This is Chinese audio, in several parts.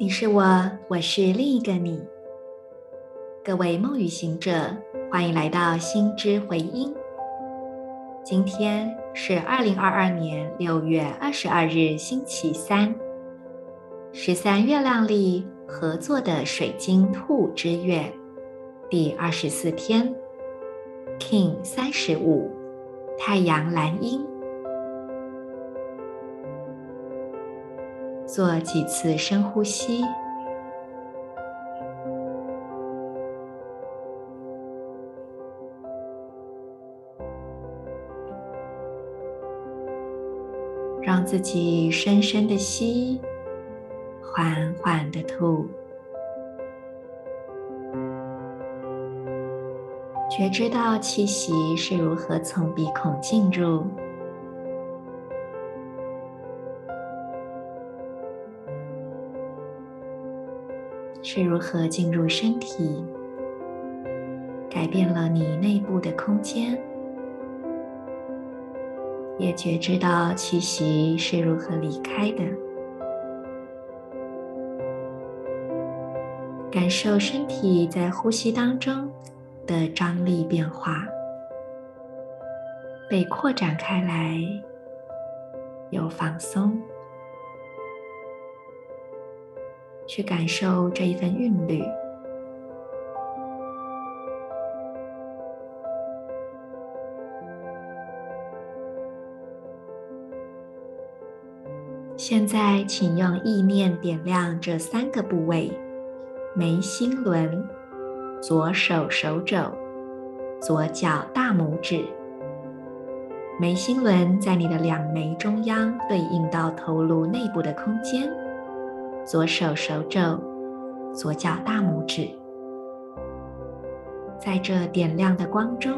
你是我，我是另一个你。各位梦旅行者，欢迎来到心之回音。今天是二零二二年六月二十二日，星期三，十三月亮历合作的水晶兔之月第二十四天，King 三十五，太阳蓝鹰。做几次深呼吸，让自己深深的吸，缓缓的吐，觉知到气息是如何从鼻孔进入。是如何进入身体，改变了你内部的空间，也觉知到气息是如何离开的，感受身体在呼吸当中的张力变化，被扩展开来，又放松。去感受这一份韵律。现在，请用意念点亮这三个部位：眉心轮、左手手肘、左脚大拇指。眉心轮在你的两眉中央，对应到头颅内部的空间。左手手肘，左脚大拇指，在这点亮的光中，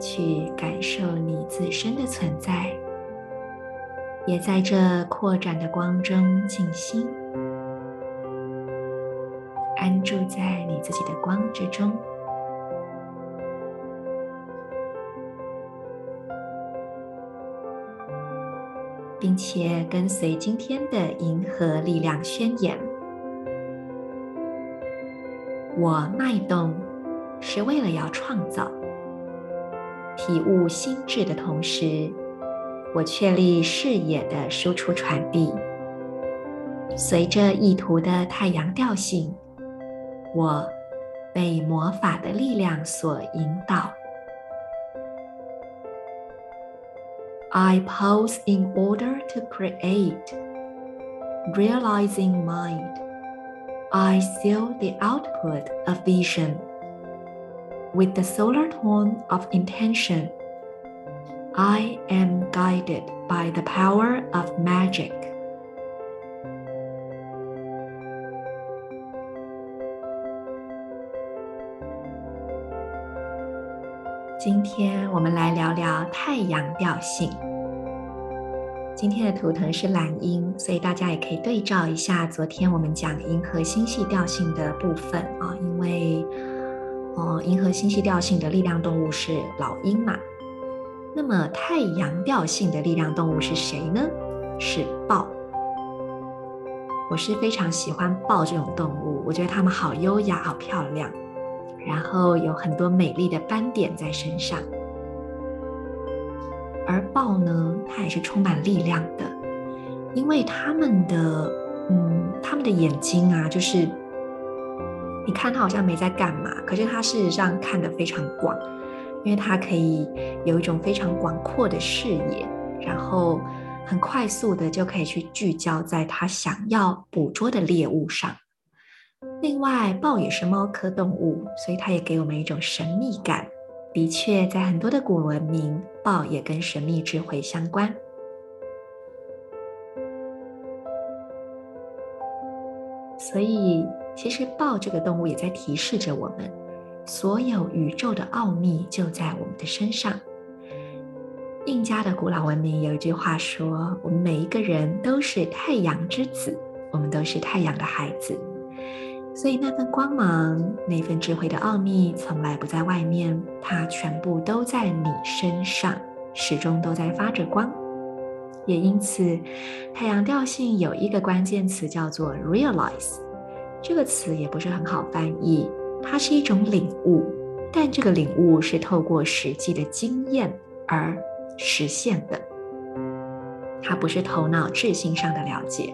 去感受你自身的存在，也在这扩展的光中静心，安住在你自己的光之中。并且跟随今天的银河力量宣言，我脉动是为了要创造、体悟心智的同时，我确立视野的输出传递。随着意图的太阳调性，我被魔法的力量所引导。I pause in order to create, realizing mind. I seal the output of vision with the solar tone of intention. I am guided by the power of magic. 今天我们来聊聊太阳调性。今天的图腾是蓝鹰，所以大家也可以对照一下昨天我们讲银河星系调性的部分啊，因为哦，银河星系调性的力量动物是老鹰嘛。那么太阳调性的力量动物是谁呢？是豹。我是非常喜欢豹这种动物，我觉得它们好优雅，好漂亮。然后有很多美丽的斑点在身上，而豹呢，它也是充满力量的，因为它们的，嗯，它们的眼睛啊，就是你看它好像没在干嘛，可是它事实上看得非常广，因为它可以有一种非常广阔的视野，然后很快速的就可以去聚焦在它想要捕捉的猎物上。另外，豹也是猫科动物，所以它也给我们一种神秘感。的确，在很多的古文明，豹也跟神秘智慧相关。所以，其实豹这个动物也在提示着我们，所有宇宙的奥秘就在我们的身上。印加的古老文明有一句话说：“我们每一个人都是太阳之子，我们都是太阳的孩子。”所以那份光芒，那份智慧的奥秘，从来不在外面，它全部都在你身上，始终都在发着光。也因此，太阳调性有一个关键词叫做 realize，这个词也不是很好翻译，它是一种领悟，但这个领悟是透过实际的经验而实现的，它不是头脑智性上的了解。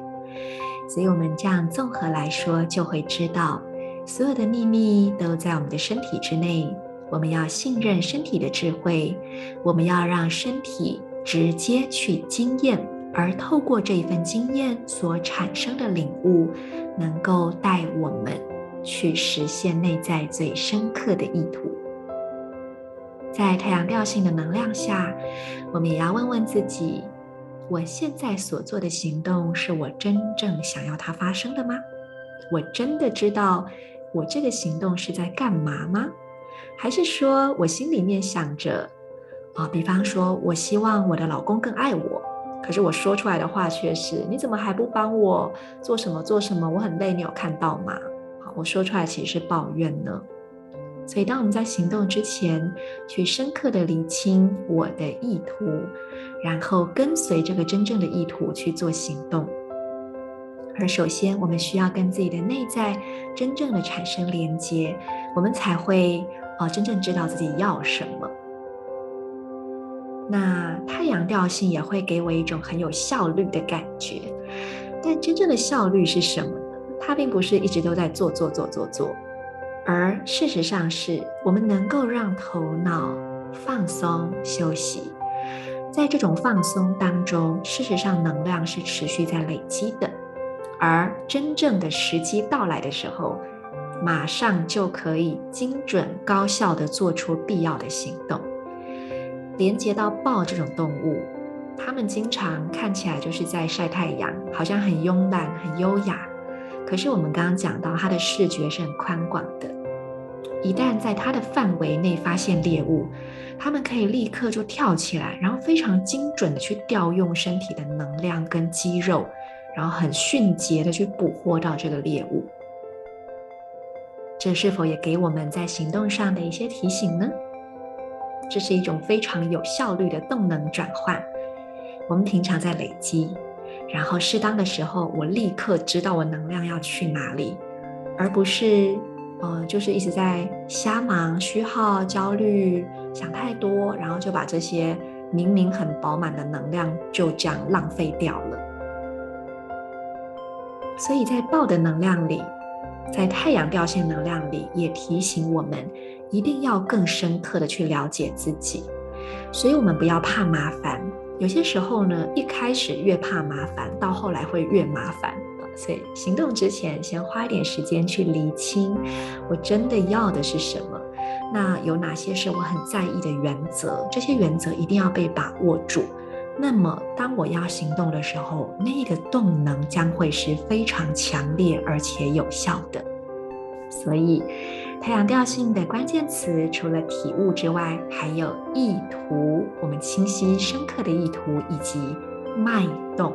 所以，我们这样综合来说，就会知道，所有的秘密都在我们的身体之内。我们要信任身体的智慧，我们要让身体直接去经验，而透过这一份经验所产生的领悟，能够带我们去实现内在最深刻的意图。在太阳调性的能量下，我们也要问问自己。我现在所做的行动是我真正想要它发生的吗？我真的知道我这个行动是在干嘛吗？还是说我心里面想着，啊、比方说我希望我的老公更爱我，可是我说出来的话却是你怎么还不帮我做什么做什么？我很累，你有看到吗？好，我说出来其实是抱怨呢。所以，当我们在行动之前，去深刻的理清我的意图，然后跟随这个真正的意图去做行动。而首先，我们需要跟自己的内在真正的产生连接，我们才会呃真正知道自己要什么。那太阳调性也会给我一种很有效率的感觉，但真正的效率是什么呢？它并不是一直都在做做做做做。而事实上是，我们能够让头脑放松休息，在这种放松当中，事实上能量是持续在累积的，而真正的时机到来的时候，马上就可以精准高效地做出必要的行动。连接到豹这种动物，它们经常看起来就是在晒太阳，好像很慵懒、很优雅，可是我们刚刚讲到，它的视觉是很宽广的。一旦在它的范围内发现猎物，它们可以立刻就跳起来，然后非常精准的去调用身体的能量跟肌肉，然后很迅捷的去捕获到这个猎物。这是否也给我们在行动上的一些提醒呢？这是一种非常有效率的动能转换。我们平常在累积，然后适当的时候，我立刻知道我能量要去哪里，而不是。呃，就是一直在瞎忙、虚耗、焦虑、想太多，然后就把这些明明很饱满的能量就这样浪费掉了。所以在豹的能量里，在太阳掉线能量里，也提醒我们一定要更深刻的去了解自己。所以我们不要怕麻烦，有些时候呢，一开始越怕麻烦，到后来会越麻烦。所以行动之前，先花一点时间去厘清，我真的要的是什么？那有哪些是我很在意的原则？这些原则一定要被把握住。那么，当我要行动的时候，那个动能将会是非常强烈而且有效的。所以，太阳调性的关键词除了体悟之外，还有意图，我们清晰深刻的意图以及脉动。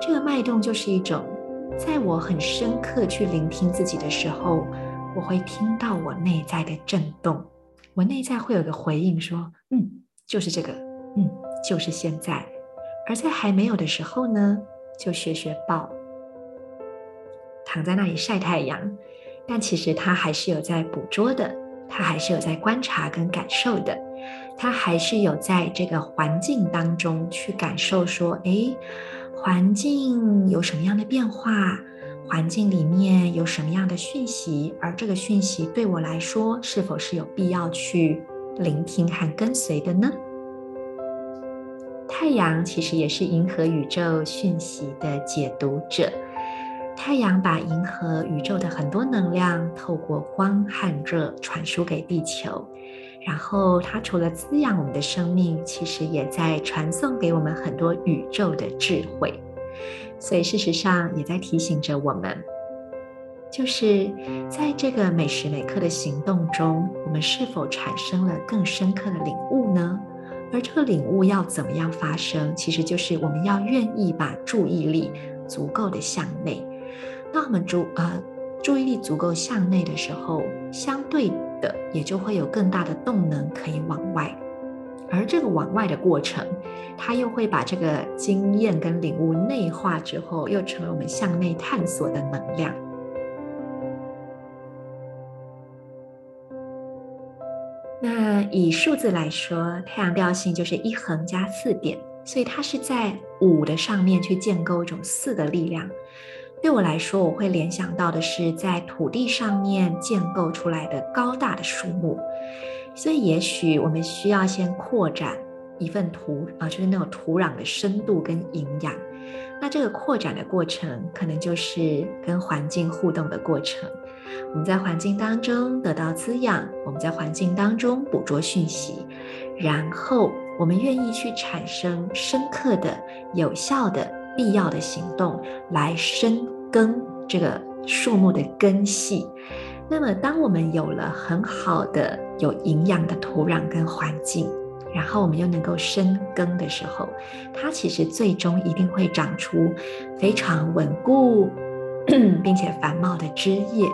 这个脉动就是一种。在我很深刻去聆听自己的时候，我会听到我内在的震动，我内在会有个回应说：“嗯，就是这个，嗯，就是现在。”而在还没有的时候呢，就学学抱，躺在那里晒太阳，但其实他还是有在捕捉的，他还是有在观察跟感受的，他还是有在这个环境当中去感受说：“诶。”环境有什么样的变化？环境里面有什么样的讯息？而这个讯息对我来说，是否是有必要去聆听和跟随的呢？太阳其实也是银河宇宙讯息的解读者。太阳把银河宇宙的很多能量，透过光和热传输给地球。然后，它除了滋养我们的生命，其实也在传送给我们很多宇宙的智慧。所以，事实上也在提醒着我们，就是在这个每时每刻的行动中，我们是否产生了更深刻的领悟呢？而这个领悟要怎么样发生？其实就是我们要愿意把注意力足够的向内。那我们注呃注意力足够向内的时候，相对。的，也就会有更大的动能可以往外。而这个往外的过程，它又会把这个经验跟领悟内化之后，又成为我们向内探索的能量。那以数字来说，太阳调性就是一横加四点，所以它是在五的上面去建构一种四的力量。对我来说，我会联想到的是在土地上面建构出来的高大的树木，所以也许我们需要先扩展一份土啊，就是那种土壤的深度跟营养。那这个扩展的过程，可能就是跟环境互动的过程。我们在环境当中得到滋养，我们在环境当中捕捉讯息，然后我们愿意去产生深刻的、有效的。必要的行动来深耕这个树木的根系。那么，当我们有了很好的、有营养的土壤跟环境，然后我们又能够深耕的时候，它其实最终一定会长出非常稳固并且繁茂的枝叶。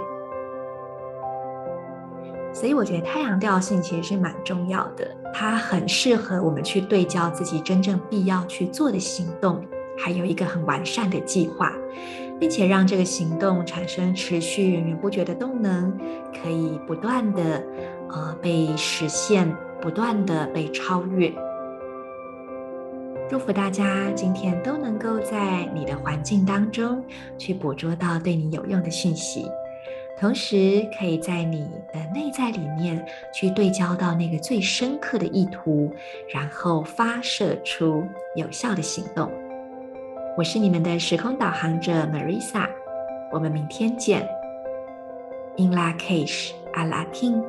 所以，我觉得太阳调性其实是蛮重要的，它很适合我们去对焦自己真正必要去做的行动。还有一个很完善的计划，并且让这个行动产生持续源源不绝的动能，可以不断的呃被实现，不断的被超越。祝福大家今天都能够在你的环境当中去捕捉到对你有用的讯息，同时可以在你的内在里面去对焦到那个最深刻的意图，然后发射出有效的行动。我是你们的时空导航者 Marisa，我们明天见。In Lak'ech Ala K'in